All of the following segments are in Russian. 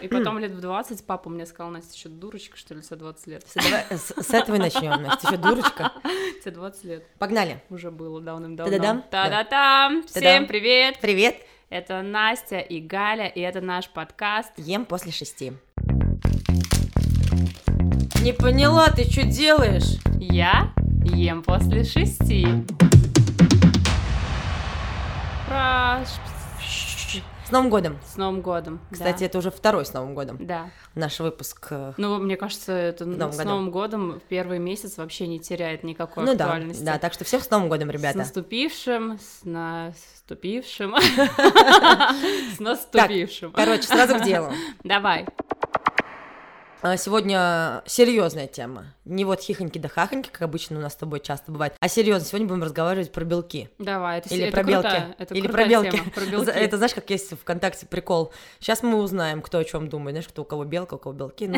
И потом лет в 20 папа мне сказал, Настя, что дурочка, что ли, за 20 лет? Всё, давай с, с этого и начнем, Настя, еще дурочка. Тебе 20 лет. Погнали. Уже было давным-давно. Та-да-дам. Та-да-там! Всем привет! Привет. Это Настя и Галя, и это наш подкаст. Ем после шести. Не поняла, ты что делаешь? Я ем после шести. Про... С Новым годом. С Новым годом. Кстати, да. это уже второй с Новым годом. Да. Наш выпуск. э, Ну, мне кажется, это Новым с годом. Новым годом первый месяц вообще не теряет никакой Ну да, актуальности. да, так что всех с Новым годом, С ребята. наступившим, с наступившим, с наступившим. Короче, сразу к делу. Давай. А, Сегодня серьезная тема. Не вот хихоньки да хахоньки, как обычно у нас с тобой часто бывает, а серьезно. Сегодня будем разговаривать про белки. Давай, это, Или это про белки. крутая- это Или про белки. тема, про белки. Это знаешь, как есть в ВКонтакте прикол. Сейчас мы узнаем, кто о чем думает. Знаешь, кто у кого белка, у кого белки. Ну,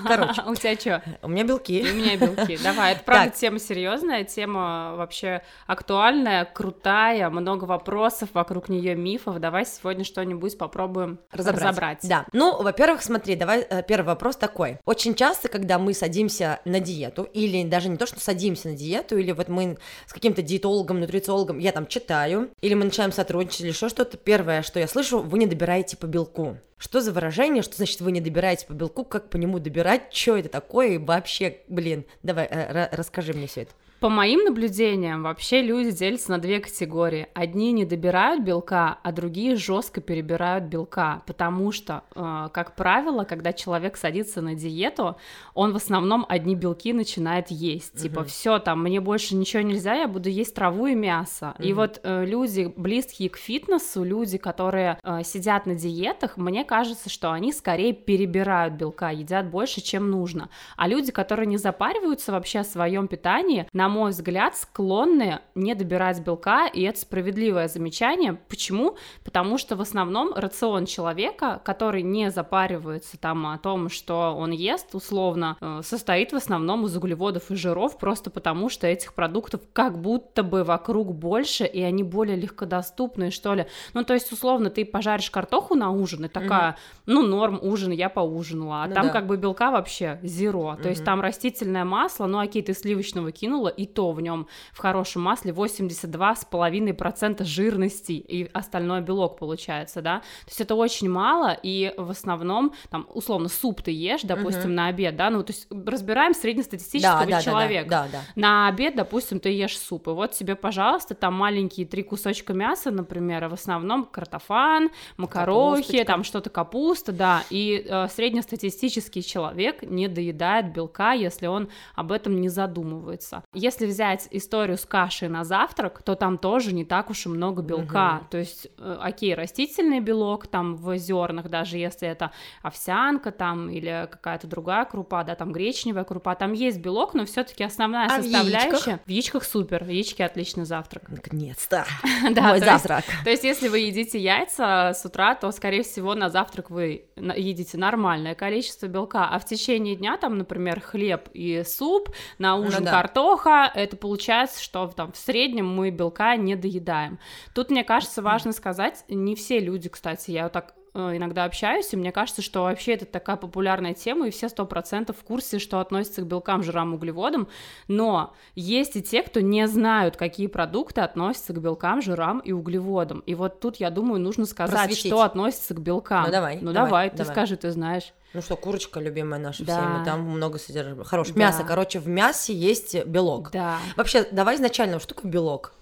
короче, У тебя что? у меня белки. у меня белки. Давай, это правда тема серьезная, тема вообще актуальная, крутая, много вопросов вокруг нее мифов. Давай сегодня что-нибудь попробуем разобрать. Да. Ну, во-первых, смотри, давай э, первый вопрос такой. Очень часто, когда мы садимся на диету, или даже не то, что садимся на диету, или вот мы с каким-то диетологом, нутрициологом, я там читаю, или мы начинаем сотрудничать, или еще что-то, первое, что я слышу, вы не добираете по белку. Что за выражение, что значит вы не добираете по белку, как по нему добирать, что это такое, и вообще, блин, давай, э, ра- расскажи мне все это. По моим наблюдениям, вообще люди делятся на две категории. Одни не добирают белка, а другие жестко перебирают белка, потому что, э, как правило, когда человек садится на диету, он в основном одни белки начинает есть. Типа, все, там, мне больше ничего нельзя, я буду есть траву и мясо. И Мгм. вот э, люди, близкие к фитнесу, люди, которые э, сидят на диетах, мне кажется, что они скорее перебирают белка, едят больше, чем нужно. А люди, которые не запариваются вообще о своем питании, на мой взгляд, склонны не добирать белка, и это справедливое замечание. Почему? Потому что в основном рацион человека, который не запаривается там о том, что он ест, условно, э, состоит в основном из углеводов и жиров, просто потому что этих продуктов как будто бы вокруг больше, и они более легкодоступные, что ли. Ну, то есть, условно, ты пожаришь картоху на ужин, и такая, ну, норм, ужин, я поужинала, а Ну там да. как бы белка вообще зеро, то есть там растительное масло, ну, окей, ты сливочного кинула, и то в нем в хорошем масле 82,5% жирности, и остальное белок получается, да, то есть это очень мало, и в основном, там, условно, суп ты ешь, допустим, Мгм. на обед, да, ну, то есть разбираем среднестатистического Да, да, да, человека, да, да. на обед, допустим, ты ешь суп, и вот тебе, пожалуйста, там маленькие три кусочка мяса, например, а в основном картофан, макарохи, Капусточка. там что-то капуста, да, и э, среднестатистический человек не доедает белка, если он об этом не задумывается. Если взять историю с кашей на завтрак, то там тоже не так уж и много белка, Мгм. то есть, э, окей, растительный белок там в зернах, даже если это овсянка там или какая-то другая крупа, да, там гречневая крупа, там есть белок, но все-таки основная А в составляющая яичках? в яичках супер, яички отличный завтрак. Наконец-то. Да, Мой то есть- завтрак. То есть, если вы едите яйца с утра, то, скорее всего, на завтрак вы едите нормальное количество белка, а в течение дня, там, например, хлеб и суп, на ужин Ну да. картоха, это получается, что там в среднем мы белка не доедаем. Тут, мне кажется, важно сказать, не все люди, кстати, я вот так иногда общаюсь, и мне кажется, что вообще это такая популярная тема, и все сто процентов в курсе, что относится к белкам, жирам, углеводам, но есть и те, кто не знают, какие продукты относятся к белкам, жирам и углеводам. И вот тут, я думаю, нужно сказать, Просветить. что относится к белкам. Ну, давай, Ну давай, давай, ты давай. скажи, ты знаешь. Ну что, курочка любимая наша Да. всеми, там много содержит. Хорош. Да. Мясо, короче, в мясе есть белок. Да. Вообще, давай изначально, что такое белок?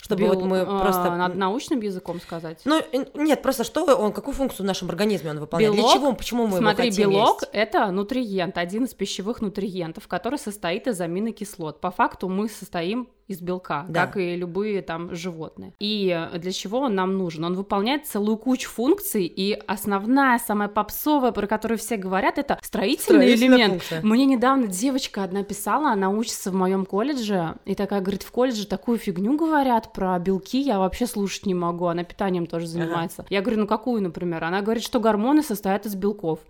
Чтобы Бел- вот мы а, просто... Надо научным языком сказать. Ну, э, нет, просто что он, какую функцию в нашем организме он выполняет? Белок- Для чего, почему мы Смотри, его хотим белок есть? это нутриент, один из пищевых нутриентов, который состоит из аминокислот. По факту мы состоим из белка, Да. как и любые там животные. И э, для чего он нам нужен? Он выполняет целую кучу функций, и основная, самая попсовая, про которую все говорят, это строительный Строительная элемент. функция. Мне недавно девочка одна писала, она учится в моем колледже, и такая говорит, в колледже такую фигню говорят про белки, я вообще слушать не могу, она питанием тоже занимается. Я говорю, ну какую, например? Она говорит, что гормоны состоят из белков.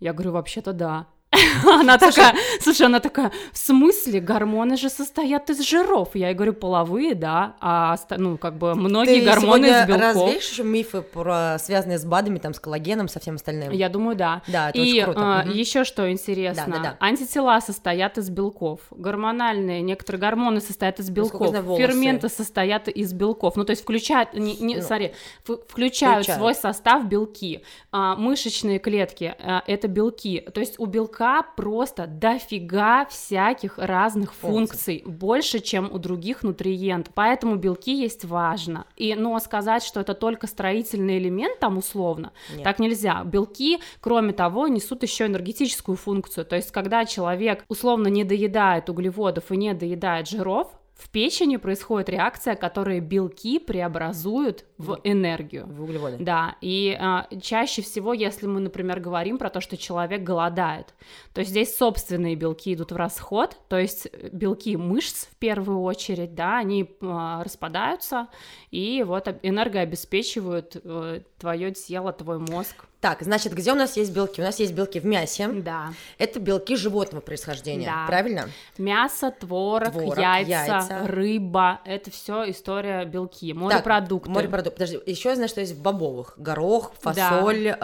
Я говорю, вообще-то да. Она такая, слушай, она такая, в смысле, гормоны же состоят из жиров? Я ей говорю, половые, да, а, ну, как бы, многие Ты гормоны из белков. развеешь еще мифы, про, связанные с БАДами, там, с коллагеном, со всем остальным? Я думаю, да. Да, это И а, еще что интересно, антитела состоят из белков, гормональные, некоторые гормоны состоят из я белков, ферменты состоят из белков, ну то есть включают, не, не, Ну, смотри, в- включают, включают. свой состав белки, А, мышечные клетки а, это белки, то есть у белка просто дофига всяких разных Функций. функций, больше, чем у других нутриентов, поэтому белки есть важно, и, но сказать, что это только строительный элемент там условно, Нет. так нельзя. Белки, кроме того, несут еще энергетическую функцию. То есть, когда человек условно не доедает углеводов и не доедает жиров, в печени происходит реакция, которая белки преобразуют в энергию. В углеводы. Да, и а, чаще всего, если мы, например, говорим про то, что человек голодает, то здесь собственные белки идут в расход, то есть э, белки мышц в первую очередь, да, они а, распадаются и вот об- энергообеспечивают э, твое тело, твой мозг. Так, значит, где у нас есть белки? У нас есть белки в мясе. Да. Это белки животного происхождения, Да. правильно? Мясо, творог, Творог, яйца, яйца. рыба это все история белки, морепродукты. Так, морепродукты. Подожди, еще я знаю, что есть в бобовых. Горох, фасоль, э,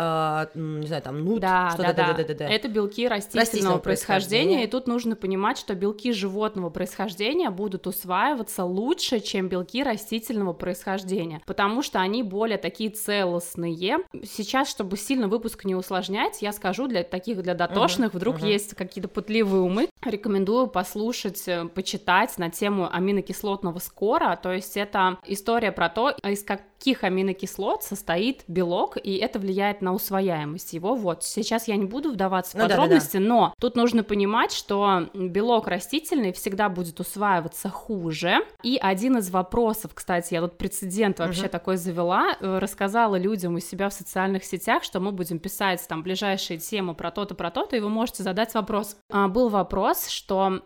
м, не знаю, там нут, Да, что-то, да, да, да-да-да-да. Это белки растительного, Растительного происхождения, происхождения. и тут нужно понимать, что белки животного происхождения будут усваиваться лучше, чем белки растительного происхождения, потому что они более такие целостные. Сейчас, чтобы сильно выпуск не усложнять, я скажу для таких, для дотошных, вдруг мгм. есть какие-то пытливые умы, рекомендую послушать, э, почитать на тему аминокислотного скора, то есть это история про то, из каких аминокислот состоит белок, и это влияет на усвояемость его. Вот, сейчас я не буду вдаваться в Ну да, да, да. подробности, но тут нужно понимать, что белок растительный всегда будет усваиваться хуже. И один из вопросов, кстати, я тут прецедент вообще Мгм. такой завела, э, рассказала людям у себя в социальных сетях, что мы будем писать там ближайшие темы про то-то, про то-то, и вы можете задать вопрос. А, Был вопрос, что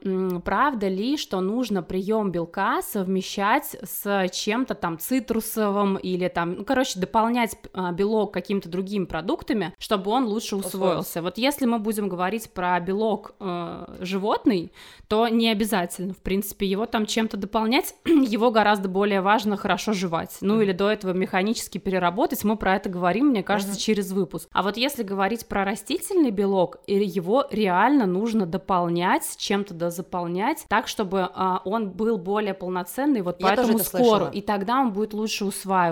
правда ли, что нужно прием белка совмещать с чем-то там цитрусовым или там, ну, короче, дополнять а, белок какими-то другими продуктами, чтобы он лучше усвоился. Вот если мы будем говорить про белок э, животный, то не обязательно, в принципе, его там чем-то дополнять, его гораздо более важно хорошо жевать. Ну или до этого механически переработать, мы про это говорим, мне кажется, через выпуск. А вот если говорить про растительный белок, его реально нужно дополнять, чем-то дозаполнять, так, чтобы а, он был более полноценный, вот Я по тоже этому это скору, слышала. и тогда он будет лучше усваиваться.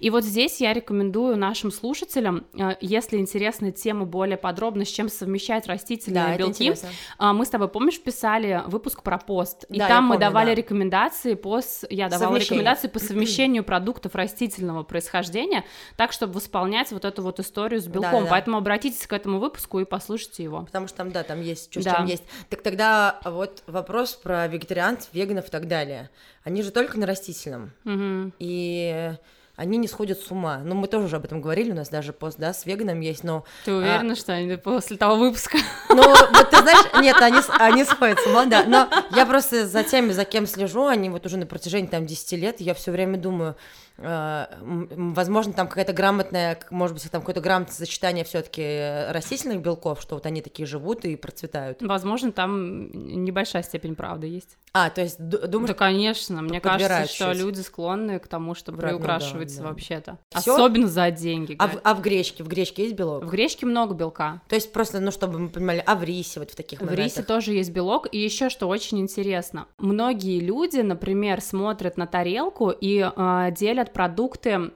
И вот здесь я рекомендую нашим слушателям, э, если интересна тема более подробно, с чем совмещать растительные Да, белки, а, Мы с тобой, помнишь, писали выпуск про пост, и Да, там мы помню, давали да. рекомендации по, я давала рекомендации по совмещению продуктов растительного происхождения, так, чтобы восполнять вот эту вот историю с белком. да. Поэтому обратитесь к этому выпуску и послушайте его. Потому что там, да, там есть что Да. чем есть. Так тогда вот вопрос про вегетарианцев, веганов и так далее. Они же только на растительном. Мгм. И они не сходят с ума. Ну, мы тоже уже об этом говорили, у нас даже пост, да, с веганом есть, но... Ты уверена, что они после того выпуска? Ну, вот ты знаешь, нет, они, они сходят с ума, да, но я просто за теми, за кем слежу, они вот уже на протяжении там 10 лет, я все время думаю, возможно, там какая-то грамотная, может быть, там какое-то грамотное сочетание все таки растительных белков, что вот они такие живут и процветают. Возможно, там небольшая степень правды есть. А, то есть ду- думаешь, Да, конечно. Мне кажется, что чуть. люди склонны к тому, чтобы Врать, ну да, да. вообще-то. Всё? Особенно за деньги. а в, а в гречке, в гречке есть белок? В гречке много белка. То есть просто, ну, чтобы мы понимали, а в рисе вот в таких В рисе тоже есть белок. И еще что очень интересно. Многие люди, например, смотрят на тарелку и э, делят продукты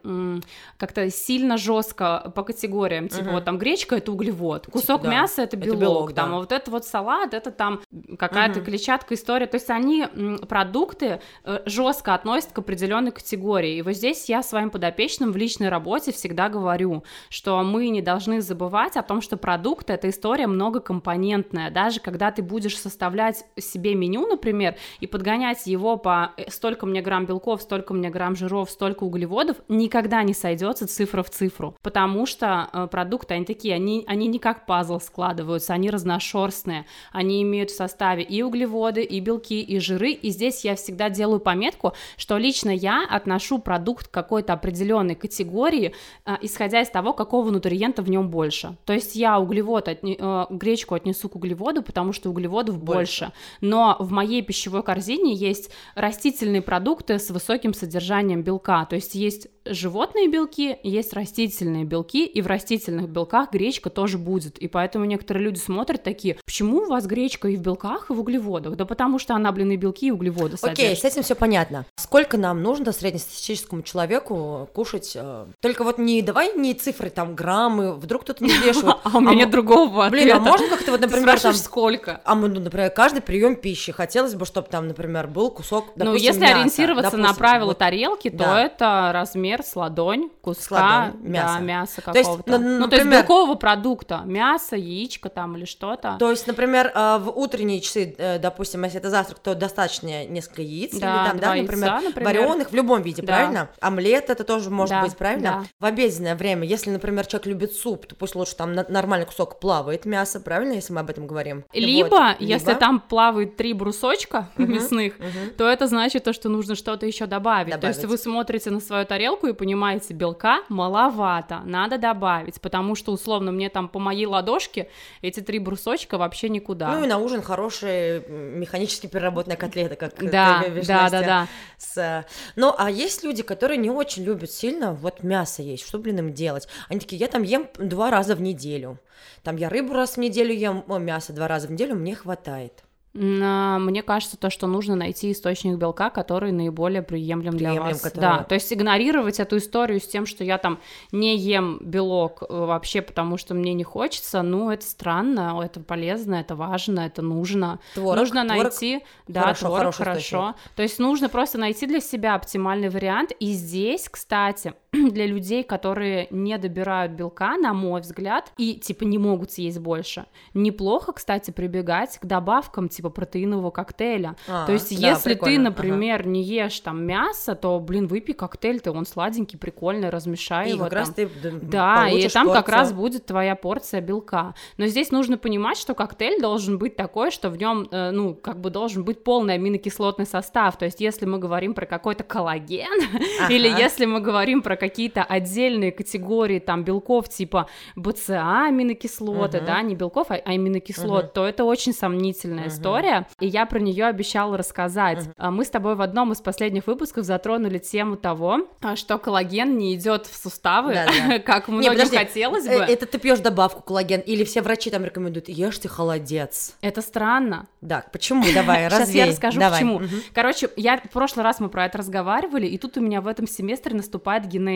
как-то сильно жестко по категориям. Типа, Мгм. вот там гречка это углевод, кусок да, мяса это это белок, белок, там, да. а вот это вот салат, это там какая-то Мгм. клетчатка история. То есть они продукты жестко относят к определенной категории. И вот здесь я своим подопечным в личной работе всегда говорю, что мы не должны забывать о том, что продукт это история многокомпонентная. Даже когда ты будешь составлять себе меню, например, и подгонять его по э, столько мне грамм белков, столько мне грамм жиров, столько углеводов, никогда не сойдется цифра в цифру, потому что э, продукты, они такие, они, они не как пазл складываются, они разношерстные, они имеют в составе и углеводы, и белки, и жиры, и здесь я всегда делаю пометку, что лично я отношу продукт к какой-то определенной категории, э, исходя из того, какого нутриента в нем больше. То есть я углевод, отне, э, гречку отнесу к углеводу, потому что углеводов больше. больше, но в моей пищевой корзине есть растительные продукты с высоким содержанием белка, есть есть животные белки, есть растительные белки, и в растительных белках гречка тоже будет. И поэтому некоторые люди смотрят такие, почему у вас гречка и в белках, и в углеводах? Да потому что она, блин, и белки, и углеводы Окей, содержит. с этим все понятно. Сколько нам нужно среднестатистическому человеку кушать? э, Только вот не давай не цифры, там, граммы, вдруг кто-то не взвешивает. А у меня м- другого Блин, а можно как-то вот, например, там... сколько? А мы, ну, например, каждый прием пищи хотелось бы, чтобы там, например, был кусок, Ну, если ориентироваться на правила тарелки, то это размер с ладонь куска С ладонь да, мяса. мяса То есть, какого-то. ну, то есть например- белкового продукта, мясо, яичко там или что-то. То есть, например, э, в утренние часы, э, допустим, если это завтрак, то достаточно несколько яиц, Да, или там, да, например, яйца, например. вареных в любом виде, Да. правильно? Омлет это тоже может Да, быть, правильно? да. В обеденное время, если, например, человек любит суп, то пусть лучше там нормальный кусок плавает мясо, правильно, если мы об этом говорим? Либо, Вот. если Либо- там плавает три брусочка мясных, мгм. то это значит то, что нужно что-то еще добавить. То есть Добавить. вы смотрите на свою тарелку и понимаете, белка маловато, надо добавить, потому что условно мне там по моей ладошке эти три брусочка вообще никуда. Ну и на ужин хорошие м, механически переработанная котлета, как да, ты да, Настя, да, да. с, э, Ну, а есть люди, которые не очень любят сильно вот мясо есть. Что, блин, им делать? Они такие, я там ем два раза в неделю. Там я рыбу раз в неделю ем, мясо два раза в неделю, мне хватает. А, Мне кажется, то, что нужно найти источник белка, который наиболее приемлем для Приемлем, вас. который- Да, то есть игнорировать эту историю с тем, что я там не ем белок э, вообще, потому что мне не хочется, ну, это странно, это полезно, это важно, это нужно. Творог, нужно творог найти, да, хорошо, творог хорошо. То есть нужно просто найти для себя оптимальный вариант. И здесь, кстати, для людей, которые не добирают белка, на мой взгляд, и типа не могут съесть больше, неплохо, кстати, прибегать к добавкам типа протеинового коктейля. А, То есть, да, если ты, прикольно, ага. например, не ешь там мясо, то, блин, выпей коктейль, ты он сладенький, прикольный, размешай И его как раз там. ты д- Да, и там как порцию. раз будет твоя порция белка. Но здесь нужно понимать, что коктейль должен быть такой, что в нем, э, ну, как бы должен быть полный аминокислотный состав. То есть, если мы говорим про какой-то коллаген, или Ага. если мы говорим про какие-то отдельные категории там белков типа БЦА аминокислоты, Мгм. да, не белков, а аминокислот, Мгм. то это очень сомнительная Мгм. история, и я про нее обещала рассказать. А Мы с тобой в одном из последних выпусков затронули тему того, а, что коллаген не идет в суставы, как Не, многим подожди, хотелось э, бы. Это ты пьешь добавку коллаген, или все врачи там рекомендуют, ешьте холодец. Это странно. Да, почему? Давай, Сейчас развей. я расскажу, Давай. почему. Короче, я в прошлый раз мы про это разговаривали, и тут у меня в этом семестре наступает генетика.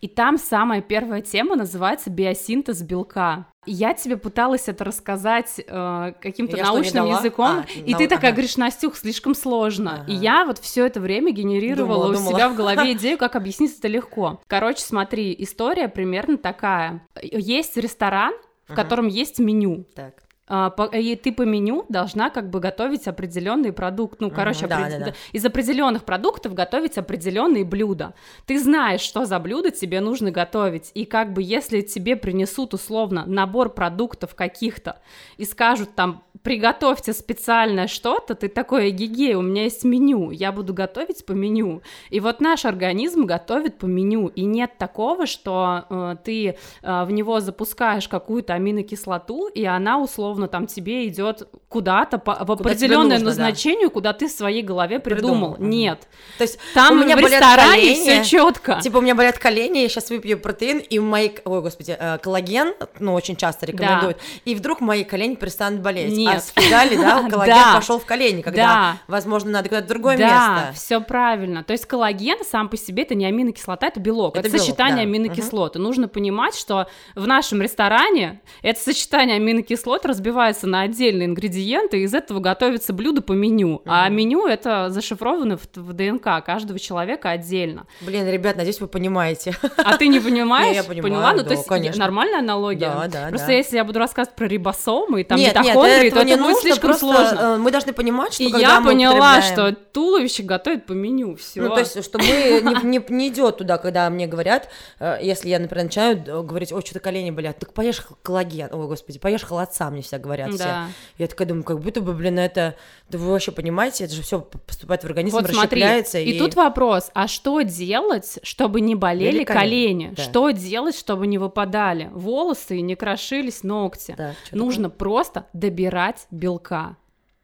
И там самая первая тема называется биосинтез белка. И Я тебе пыталась это рассказать э, каким-то Я научным языком, А, и нау- ты такая ага. говоришь, Настюх, слишком сложно. И Ага. я вот все это время генерировала Думала, у думала. себя в голове идею, как объяснить это легко. Короче, смотри, история примерно такая. Есть ресторан, в Ага. котором есть меню. Так. А, по- и ты по меню должна как бы готовить определенный продукт. Ну, короче, да, опред- да, да. из определенных продуктов готовить определенные блюда. Ты знаешь, что за блюдо тебе нужно готовить. И как бы если тебе принесут условно набор продуктов каких-то и скажут там приготовьте специальное что-то, ты такой, гигей, у меня есть меню, я буду готовить по меню. И вот наш организм готовит по меню, и нет такого, что э, ты э, в него запускаешь какую-то аминокислоту, и она условно там тебе идет куда-то по, в определенное нужно, да. назначению, куда ты в своей голове придумал. Придумал. Нет, То есть там у меня в ресторане все четко. Типа у меня болят колени, я сейчас выпью протеин, и мои, ой, господи, э, коллаген, ну, очень часто рекомендуют, и вдруг мои колени перестанут болеть. А Нет. с фигали, да, коллаген Да. пошел в колени, когда, Да. возможно, надо куда-то другое да, место. все правильно. То есть коллаген сам по себе это не аминокислота, это белок. Это, Это белок, сочетание да. аминокислот. И нужно понимать, что в нашем ресторане это сочетание аминокислот разбивается на отдельные ингредиенты, и из этого готовится блюдо по меню. А меню это зашифровано в, в ДНК каждого человека отдельно. Блин, ребят, надеюсь, вы понимаете. А ты не понимаешь? Я понимаю, Поняла? Ну, да, то есть конечно. нормальная аналогия? Да, да, Просто да. если я буду рассказывать про рибосомы и там Нет, нет, митохондрии, это этого не это будет нужно, слишком просто сложно. э, мы должны понимать, что И когда я мы поняла, употребляем- что туловище готовит по меню, все. Ну, то есть, что мы не, не, не идет туда, когда мне говорят, э, если я, например, начинаю говорить, ой, что-то колени болят, так поешь коллаген, ой, господи, поешь холодца, мне всегда говорят все. Да. Я такая думаю, как будто бы, блин, это, да вы вообще понимаете, это же все поступает в организм, Вот смотри, расщепляется. и... тут вопрос, а что делать, чтобы не болели Болели колени? колени, да. Что делать, чтобы не выпадали волосы и не крошились ногти? Да, Нужно просто добирать белка.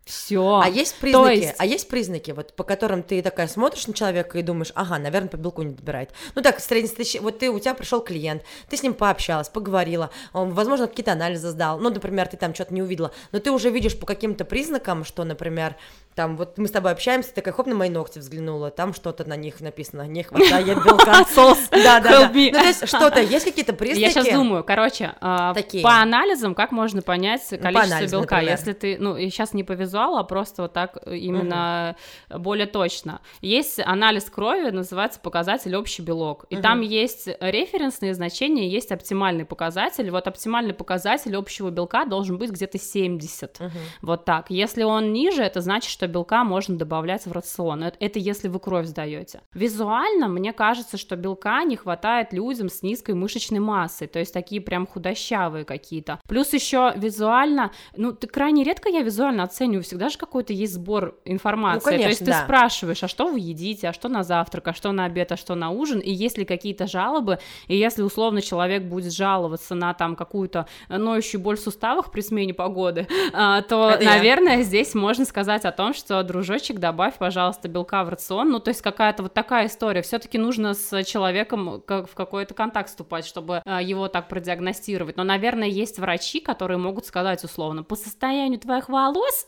Все. А есть признаки, есть- а есть признаки, вот по которым ты такая смотришь на человека и думаешь, ага, наверное, по белку не добирает. Ну так, среднестатистич- вот ты, у тебя пришел клиент, ты с ним пообщалась, поговорила, он, возможно, какие-то анализы сдал, ну, например, ты там что-то не увидела, но ты уже видишь по каким-то признакам, что, например, там, вот мы с тобой общаемся, ты такая, хоп, на мои ногти взглянула, там что-то на них написано, не хватает белка. Сос. Да, да, да. Ну, то есть что-то, есть какие-то признаки? Я сейчас думаю, короче, а, по анализам, как можно понять количество белка, если ты, ну, сейчас не по визуалу, а просто вот так э, именно более точно. Есть анализ крови, называется показатель общий белок, и там есть референсные значения, есть оптимальный показатель. Вот оптимальный показатель общего белка должен быть где-то 70. Мгм. Вот так. Если он ниже, это значит, что белка можно добавлять в рацион. Это, если вы кровь сдаете. Визуально мне кажется, что белка не хватает людям с низкой мышечной массой, то есть такие прям худощавые какие-то. Плюс еще визуально, ну, крайне редко я визуально оцениваю, всегда же какой-то есть сбор информации. Ну, то есть конечно, ты да. спрашиваешь, а что вы едите, а что на завтрак, а что на обед, а что на ужин, и есть ли какие-то жалобы, и если условно человек будет жаловаться на там какую-то ноющую боль в суставах при смене погоды, а, то, Это я. наверное, здесь можно сказать о том, что, дружочек, добавь, пожалуйста, белка в рацион, ну, то есть какая-то вот такая история, все-таки нужно с человеком в какой-то контакт вступать, чтобы а, его так продиагностировать, но, наверное, есть врачи, которые могут сказать условно, по состоянию твоих волос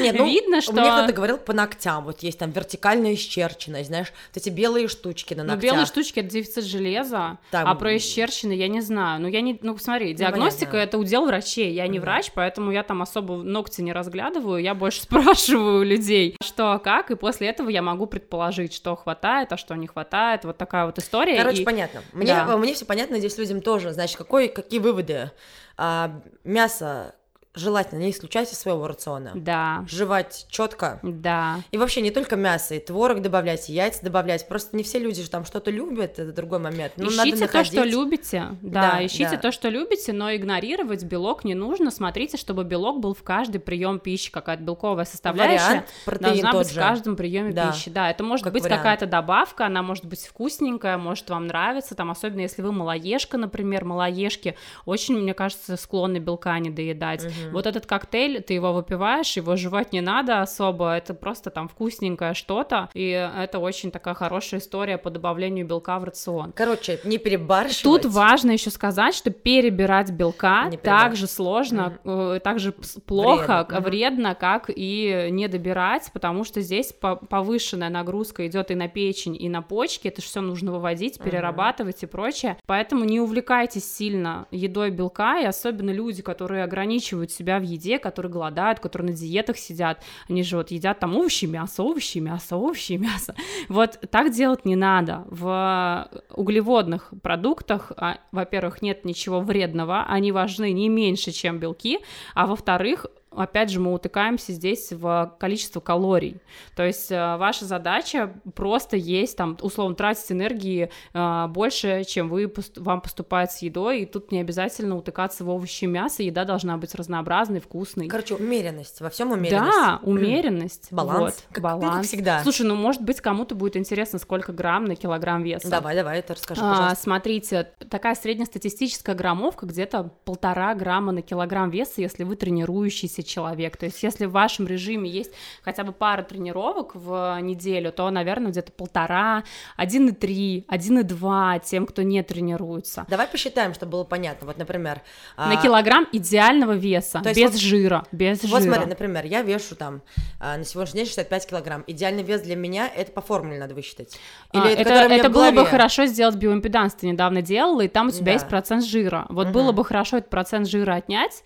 Нет, ну, видно, что... Мне кто-то говорил по ногтям, вот есть там вертикальная исчерченность, знаешь, вот эти белые штучки на Ну, ногтях. белые штучки это дефицит железа, Там- а про исчерчины я не знаю. Ну, я не. Ну, смотри, диагностика понятно. это удел врачей. Я не Мгм. врач, поэтому я там особо ногти не разглядываю. Я больше спрашиваю людей, что как, и после этого я могу предположить, что хватает, а что не хватает. Вот такая вот история. Короче, и- понятно. Мне, Да. мне все понятно, здесь людям тоже. Значит, какой, какие выводы? А, мясо желательно не исключать из своего рациона. Да, Жевать четко. да. И вообще не только мясо, и творог добавлять, и яйца добавлять. Просто не все люди же там что-то любят, это другой момент. Ну, надо ищите то, что любите. Да, Да, ищите да. то, что любите, но игнорировать белок не нужно. Смотрите, чтобы белок был в каждый прием пищи, какая-то белковая составляющая. Вариант, протеин должна быть же. в каждом приеме Да. пищи. Да, это может Как быть вариант. какая-то добавка, она может быть вкусненькая, может вам нравится, там особенно если вы малоежка, например, малоежки очень, мне кажется, склонны белка не доедать. Мгм. Вот этот коктейль, ты его выпиваешь, его жевать не надо особо, это просто там вкусненькое что-то, и это очень такая хорошая история по добавлению белка в рацион. Короче, не перебарщивать. Тут важно еще сказать, что перебирать белка Не так же сложно, э, так же пс- плохо, Вредно, вредно, как и не добирать, потому что здесь по- повышенная нагрузка идет и на печень, и на почки, это все нужно выводить, перерабатывать и прочее. Поэтому не увлекайтесь сильно едой белка, и особенно люди, которые ограничивают себя в еде, которые голодают, которые на диетах сидят, они же вот едят там овощи, мясо, овощи, мясо, овощи, мясо. Вот так делать не надо. В углеводных продуктах, а, во-первых, нет ничего вредного, они важны не меньше, чем белки, а во-вторых, опять же, мы утыкаемся здесь в количество калорий. То есть э, ваша задача просто есть, там, условно, тратить энергии э, больше, чем вы, вам поступает с едой, и тут не обязательно утыкаться в овощи и мясо, еда должна быть разнообразной, вкусной. Короче, умеренность, во всем умеренность. Да, умеренность. Баланс. Вот, Как- ну, как баланс. всегда. Слушай, ну, может быть, кому-то будет интересно, сколько грамм на килограмм веса. Давай, давай, это расскажи, А, смотрите, такая среднестатистическая граммовка где-то полтора грамма на килограмм веса, если вы тренирующийся человек. То есть, если в вашем режиме есть хотя бы пара тренировок в неделю, то, наверное, где-то полтора, 1,3, 1,2 тем, кто не тренируется. Давай посчитаем, чтобы было понятно. Вот, например... На а, килограмм идеального веса, то есть без вот- жира, без Вот жира. смотри, например, я вешу там а, на сегодняшний день 65 килограмм. Идеальный вес для меня это по формуле надо высчитать. А, это который у меня это в было бы хорошо сделать биоимпеданс, ты недавно делала, и там у тебя Да. есть процент жира. Вот Мгм. было бы хорошо этот процент жира отнять,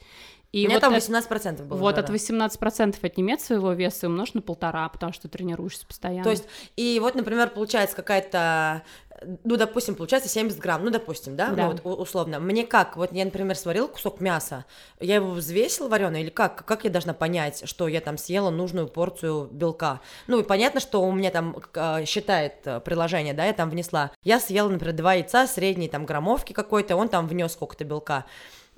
И У меня вот там это- 18% было. Вот да, от да. 18% отними от своего веса и умножь на полтора, потому что ты тренируешься постоянно. То есть, и вот, например, получается какая-то, ну, допустим, получается 70 грамм, ну, допустим, да, Да. ну, вот условно. Мне как, вот я, например, сварила кусок мяса, я его взвесила вареный или как? Как я должна понять, что я там съела нужную порцию белка? Ну, и понятно, что у меня там э, считает э, приложение, да, я там внесла. Я съела, например, два яйца, средней там граммовки какой-то, он там внес сколько-то белка.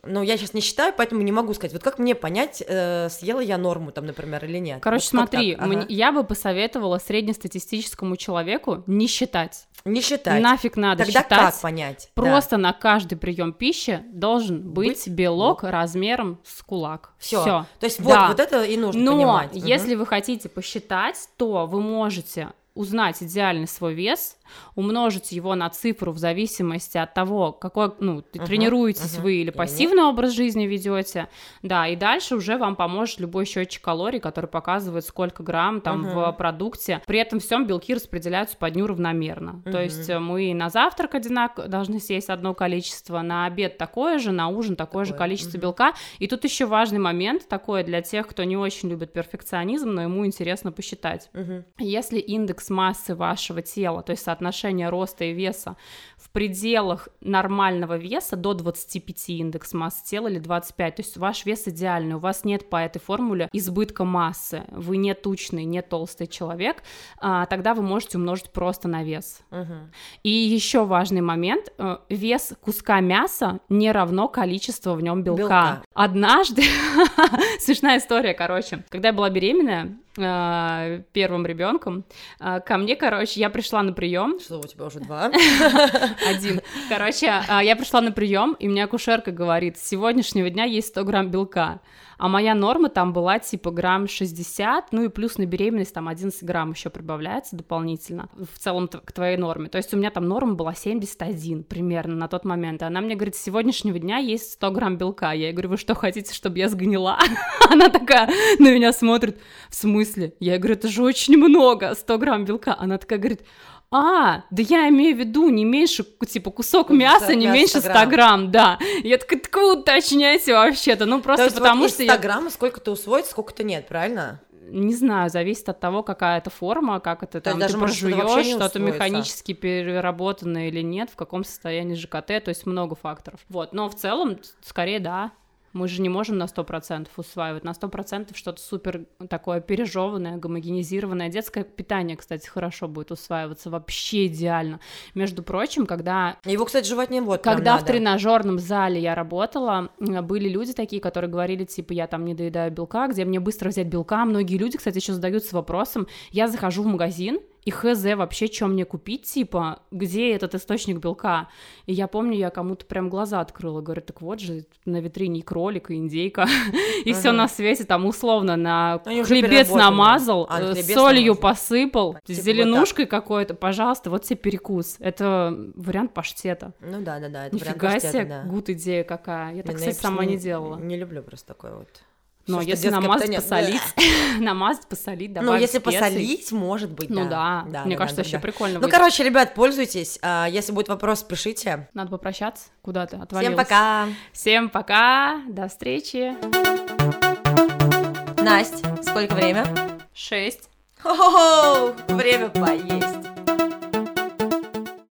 Ну, я сейчас не считаю, поэтому не могу сказать. Вот как мне понять, э, съела я норму там, например, или нет? Короче, Вот смотри? Ага. мне- я бы посоветовала среднестатистическому человеку не считать. Не считать. Нафиг надо Тогда считать. как понять? Да. Просто на каждый прием пищи должен быть, белок размером с кулак. Все. То есть вот, вот это и нужно Но понимать. Мгм. если вы хотите посчитать, то вы можете узнать идеальный свой вес, умножить его на цифру в зависимости от того, какой, ну, Мгм, тренируетесь мгм. вы или пассивный образ жизни ведете, да, и дальше уже вам поможет любой счетчик калорий, который показывает, сколько грамм там Мгм. в продукте. При этом всем белки распределяются по дню равномерно. То Мгм. есть э, мы на завтрак одинаково должны съесть одно количество, на обед такое же, на ужин такое, же Такое, количество мгм. белка. И тут еще важный момент такой для тех, кто не очень любит перфекционизм, но ему интересно посчитать. Мгм. Если индекс массы вашего тела, то есть соотношение роста и веса в пределах нормального веса до 25 индекс массы тела или 25, то есть ваш вес идеальный, у вас нет по этой формуле избытка массы, вы не тучный, не толстый человек, а, тогда вы можете умножить просто на вес. Мгм. И еще важный момент, э, вес куска мяса не равно количеству в нем белка. Белка. Однажды, смешная история, короче, когда я была беременная, э, первым ребенком, э, ко мне, короче, я пришла на прием, Что у тебя уже два? один. Короче, а, я пришла на прием, и мне акушерка говорит, с сегодняшнего дня есть 100 грамм белка. А моя норма там была типа грамм 60, ну и плюс на беременность там 11 грамм еще прибавляется дополнительно в целом к твоей норме. То есть у меня там норма была 71 примерно на тот момент. И она мне говорит, с сегодняшнего дня есть 100 грамм белка. Я ей говорю, вы что, хотите, чтобы я сгнила? Она такая на меня смотрит, в смысле? Я говорю, это же очень много, 100 грамм белка. Она такая говорит, а, да я имею в виду не меньше, типа, кусок мяса не мяса меньше 100 100 грамм, да. Я такая, так вы уточняйте вообще-то, ну То просто есть потому вот что 100 я грамм сколько-то усвоить, сколько-то нет, правильно? не знаю, зависит от того, какая это форма, как это То там даже ты прожуешь, что-то механически переработанное или нет, в каком состоянии ЖКТ, то есть много факторов. Вот, но в целом, скорее, да. Мы же не можем на 100% усваивать. На 100% что-то супер такое пережеванное, гомогенизированное. Детское питание, кстати, хорошо будет усваиваться. Вообще идеально. Между прочим, когда Его, кстати, жевать не прям когда в тренажерном зале я работала, м, были люди такие, которые говорили, типа, я там не доедаю белка, где мне быстро взять белка. Многие люди, кстати, еще задаются вопросом, я захожу в магазин, и хз вообще, что мне купить, типа, где этот источник белка? И я помню, я кому-то прям глаза открыла, говорю, так вот же, на витрине и кролик, и индейка, и все на свете, там, условно, на уже хлебец намазал, А, э, солью посыпал, Типа зеленушкой какой-то, пожалуйста, вот тебе перекус. Это вариант паштета. Ну да, да, да, это вариант Нифига паштета, себе, гуд идея какая. Я так, Блин, кстати, сама не- делала. Не люблю просто такое вот. Но что если намазать, питание- посолить, намазать, посолить, Ну, добавить если специй. посолить, может быть, Ну да. да, мне да, кажется, да, вообще да. прикольно Ну, будет. короче, ребят, пользуйтесь. А, Если будет вопрос, пишите. Надо попрощаться. Куда ты отвалилась? Всем пока. Всем пока. До встречи. Настя, сколько время? Шесть. Хо-хо-хо, время поесть.